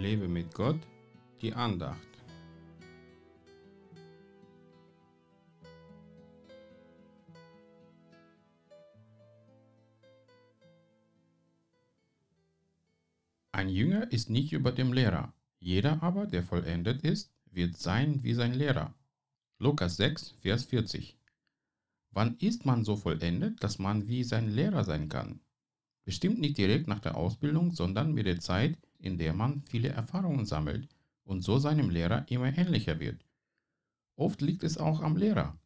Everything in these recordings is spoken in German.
Lebe mit Gott, die Andacht. Ein Jünger ist nicht über dem Lehrer, jeder aber, der vollendet ist, wird sein wie sein Lehrer. Lukas 6, Vers 40. Wann ist man so vollendet, dass man wie sein Lehrer sein kann? Bestimmt nicht direkt nach der Ausbildung, sondern mit der Zeit, in der man viele Erfahrungen sammelt und so seinem Lehrer immer ähnlicher wird. Oft liegt es auch am Lehrer.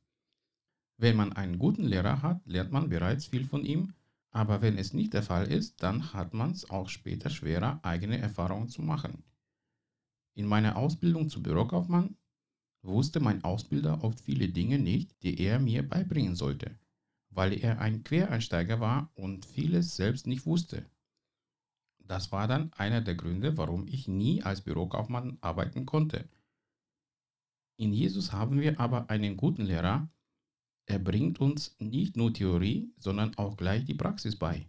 Wenn man einen guten Lehrer hat, lernt man bereits viel von ihm, aber wenn es nicht der Fall ist, dann hat man es auch später schwerer, eigene Erfahrungen zu machen. In meiner Ausbildung zum Bürokaufmann wusste mein Ausbilder oft viele Dinge nicht, die er mir beibringen sollte, weil er ein Quereinsteiger war und vieles selbst nicht wusste. Das war dann einer der Gründe, warum ich nie als Bürokaufmann arbeiten konnte. In Jesus haben wir aber einen guten Lehrer. Er bringt uns nicht nur Theorie, sondern auch gleich die Praxis bei.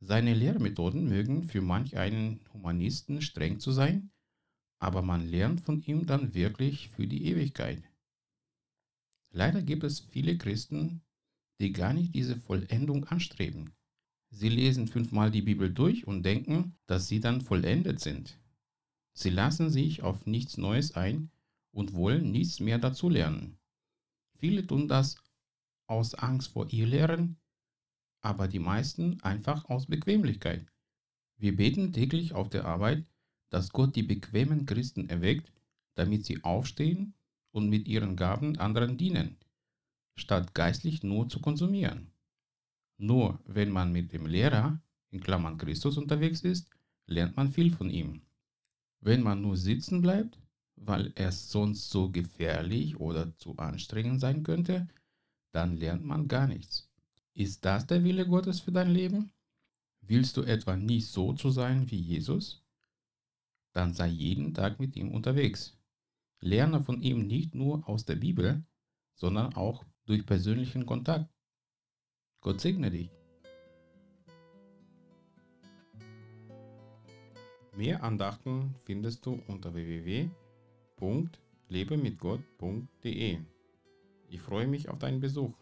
Seine Lehrmethoden mögen für manch einen Humanisten streng zu sein, aber man lernt von ihm dann wirklich für die Ewigkeit. Leider gibt es viele Christen, die gar nicht diese Vollendung anstreben. Sie lesen fünfmal die Bibel durch und denken, dass sie dann vollendet sind. Sie lassen sich auf nichts Neues ein und wollen nichts mehr dazu lernen. Viele tun das aus Angst vor ihr Lehren, aber die meisten einfach aus Bequemlichkeit. Wir beten täglich auf der Arbeit, dass Gott die bequemen Christen erweckt, damit sie aufstehen und mit ihren Gaben anderen dienen, statt geistlich nur zu konsumieren. Nur wenn man mit dem Lehrer, in Klammern Christus, unterwegs ist, lernt man viel von ihm. Wenn man nur sitzen bleibt, weil es sonst so gefährlich oder zu anstrengend sein könnte, dann lernt man gar nichts. Ist das der Wille Gottes für dein Leben? Willst du etwa nicht so zu sein wie Jesus? Dann sei jeden Tag mit ihm unterwegs. Lerne von ihm nicht nur aus der Bibel, sondern auch durch persönlichen Kontakt. Gott segne dich. Mehr Andachten findest du unter www.lebemitgott.de. Ich freue mich auf deinen Besuch.